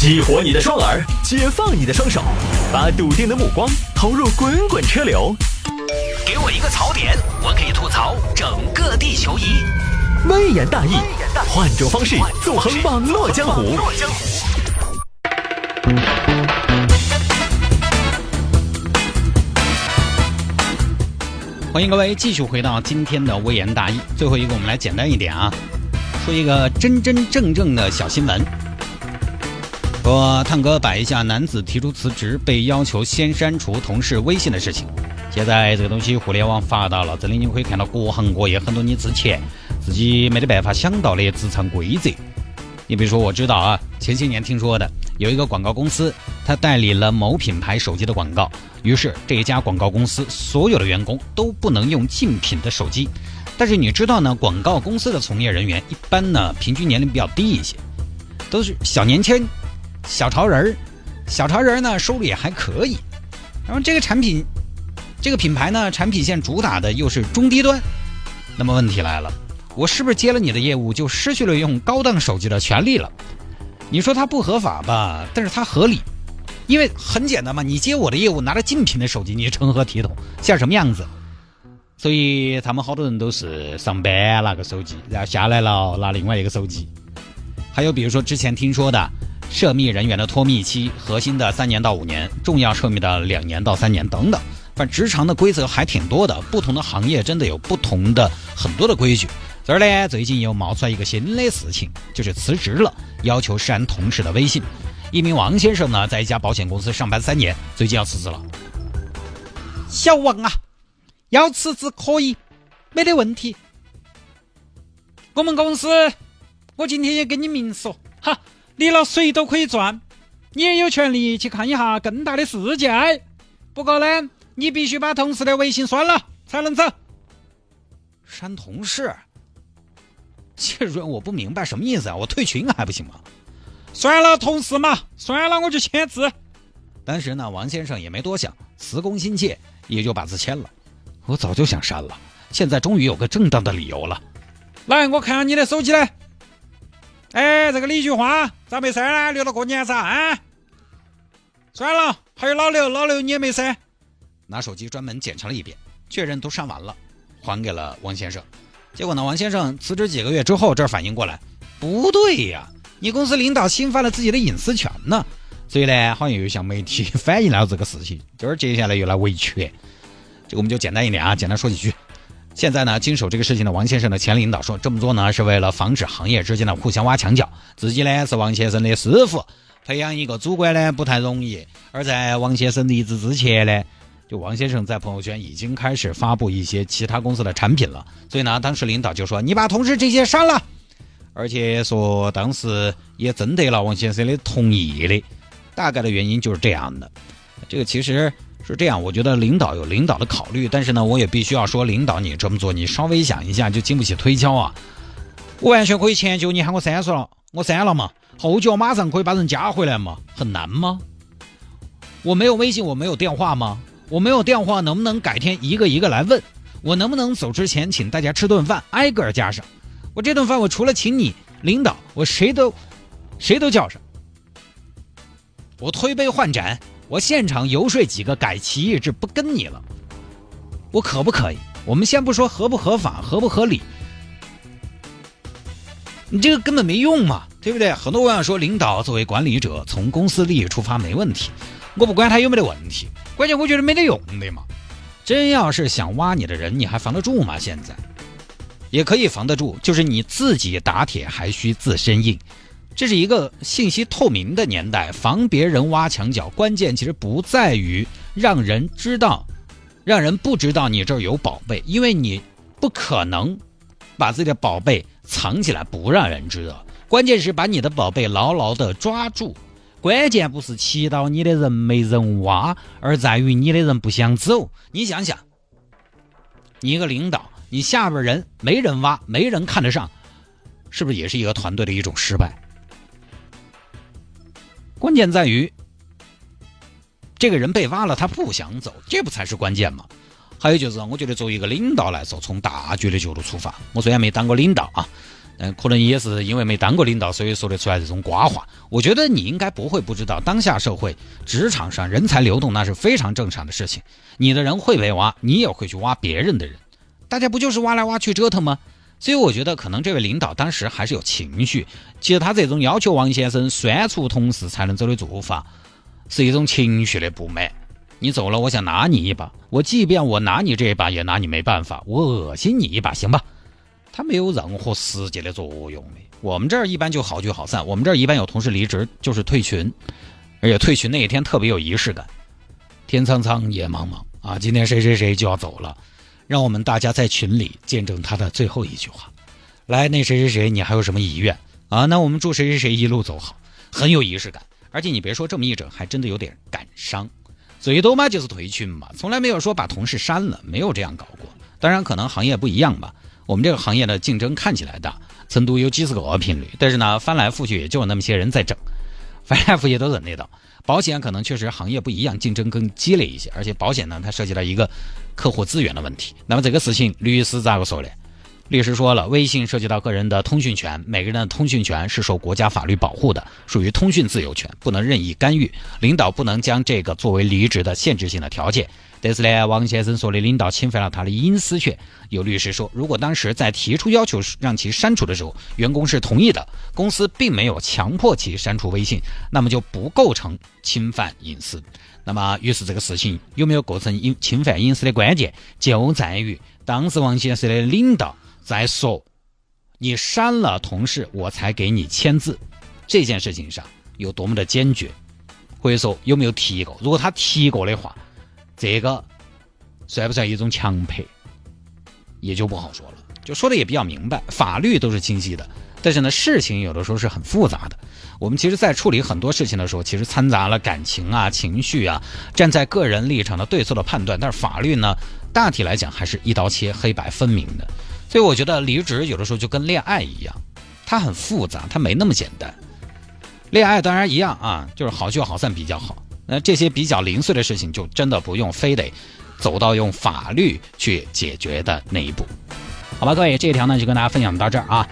激活你的双耳，解放你的双手，把笃定的目光投入滚滚车流。给我一个槽点，我可以吐槽整个地球仪。微言大义，换种方式纵横网络江湖。欢迎各位继续回到今天的微言大义。最后一个，我们来简单一点啊，说一个真真正正的小新闻。说探哥摆一下男子提出辞职被要求先删除同事微信的事情。现在这个东西互联网发达了，这里你可以看到各行各业很多你之前自己没得办法想到的职场规则。你比如说，我知道啊，前些年听说的有一个广告公司，它代理了某品牌手机的广告，于是这一家广告公司所有的员工都不能用竞品的手机。但是你知道呢，广告公司的从业人员一般呢平均年龄比较低一些，都是小年轻。小潮人儿，小潮人儿呢，收入也还可以。然后这个产品，这个品牌呢，产品线主打的又是中低端。那么问题来了，我是不是接了你的业务就失去了用高档手机的权利了？你说它不合法吧，但是它合理，因为很简单嘛，你接我的业务拿着竞品的手机，你成何体统，像什么样子？所以他们好多人都是上班拿个手机，然后下来了拿另外一个手机。还有比如说之前听说的。涉密人员的脱密期，核心的三年到五年，重要涉密的两年到三年等等。反正职场的规则还挺多的，不同的行业真的有不同的很多的规矩。这儿呢，最近又冒出来一个新的事情，就是辞职了，要求删同事的微信。一名王先生呢，在一家保险公司上班三年，最近要辞职了。小王啊，要辞职可以，没得问题。我们公司，我今天也跟你明说，哈。离了谁都可以赚，你也有权利去看一下更大的世界。不过呢，你必须把同事的微信删了才能走。删同事？这人我不明白什么意思啊！我退群还不行吗？算了，同事嘛，算了，我就签字。当时呢，王先生也没多想，辞工心切，也就把字签了。我早就想删了，现在终于有个正当的理由了。来，我看下你的手机来。哎，这个李菊花咋没删呢？留到过年噻啊！算了，还有老刘，老刘你也没删。拿手机专门检查了一遍，确认都删完了，还给了王先生。结果呢，王先生辞职几个月之后，这儿反应过来，不对呀，你公司领导侵犯了自己的隐私权呢。所以呢，好像又向媒体反映了这个事情，这儿接下来又来维权。这个我们就简单一点啊，简单说几句。现在呢，经手这个事情的王先生的前领导说，这么做呢是为了防止行业之间的互相挖墙脚。自己呢是王先生的师傅，培养一个主管呢不太容易。而在王先生离职之前呢，就王先生在朋友圈已经开始发布一些其他公司的产品了。所以呢，当时领导就说：“你把同事这些删了。”而且说当时也征得了王先生的同意的。大概的原因就是这样的。这个其实。是这样，我觉得领导有领导的考虑，但是呢，我也必须要说，领导你这么做，你稍微想一下就经不起推敲啊。我完全可以迁就你喊我删了，我删了嘛，后脚马上可以把人加回来嘛，很难吗？我没有微信，我没有电话吗？我没有电话，能不能改天一个一个来问？我能不能走之前请大家吃顿饭，挨个加上？我这顿饭我除了请你领导，我谁都谁都叫上。我推杯换盏。我现场游说几个改旗易帜不跟你了，我可不可以？我们先不说合不合法、合不合理，你这个根本没用嘛，对不对？很多网友说，领导作为管理者，从公司利益出发没问题，我不管他有没得问题，关键我觉得没得用的嘛。真要是想挖你的人，你还防得住吗？现在也可以防得住，就是你自己打铁还需自身硬。这是一个信息透明的年代，防别人挖墙脚，关键其实不在于让人知道，让人不知道你这儿有宝贝，因为你不可能把自己的宝贝藏起来不让人知道。关键是把你的宝贝牢牢的抓住，关键不是祈祷你的人没人挖，而在于你的人不想走。你想想，你一个领导，你下边人没人挖，没人看得上，是不是也是一个团队的一种失败？关键在于，这个人被挖了，他不想走，这不才是关键吗？还有就是，我觉得作为一个领导来说，从大局的角度出发，我虽然没当过领导啊，嗯，可能也是因为没当过领导，所以说得出来这种瓜话。我觉得你应该不会不知道，当下社会职场上人才流动那是非常正常的事情。你的人会被挖，你也会去挖别人的人，大家不就是挖来挖去折腾吗？所以我觉得可能这位领导当时还是有情绪。其实他这种要求王先生删除同事才能走的做法，是一种情绪的不满。你走了，我想拿你一把。我即便我拿你这一把，也拿你没办法。我恶心你一把，行吧？他没有任何实际的作用的。我们这儿一般就好聚好散。我们这儿一般有同事离职就是退群，而且退群那一天特别有仪式感。天苍苍，野茫茫啊！今天谁谁谁就要走了，让我们大家在群里见证他的最后一句话。来，那谁谁谁，你还有什么遗愿啊？那我们祝谁谁谁一路走好，很有仪式感。而且你别说这么一整，还真的有点感伤。最多嘛就是退群嘛，从来没有说把同事删了，没有这样搞过。当然可能行业不一样吧，我们这个行业的竞争看起来大，成都有几十个频率，但是呢翻来覆去也就那么些人在整，白大夫也都认得到。保险可能确实行业不一样，竞争更激烈一些，而且保险呢它涉及到一个客户资源的问题。那么这个事情律师咋个说呢？律师说了，微信涉及到个人的通讯权，每个人的通讯权是受国家法律保护的，属于通讯自由权，不能任意干预。领导不能将这个作为离职的限制性的条件。但是呢，王先生说的领导侵犯了他的隐私权。有律师说，如果当时在提出要求让其删除的时候，员工是同意的，公司并没有强迫其删除微信，那么就不构成侵犯隐私。那么，于是这个事情有没有构成隐侵犯隐私的关键，就在于当时王先生的领导。再说，你删了同事，我才给你签字，这件事情上有多么的坚决，或者说有没有提过？如果他提过的话，这个算不算一种强迫，也就不好说了。就说的也比较明白，法律都是清晰的，但是呢，事情有的时候是很复杂的。我们其实，在处理很多事情的时候，其实掺杂了感情啊、情绪啊，站在个人立场的对错的判断。但是法律呢，大体来讲还是一刀切、黑白分明的。所以我觉得离职有的时候就跟恋爱一样，它很复杂，它没那么简单。恋爱当然一样啊，就是好聚好散比较好。那这些比较零碎的事情，就真的不用非得走到用法律去解决的那一步，好吧？各位，这一条呢就跟大家分享到这儿啊。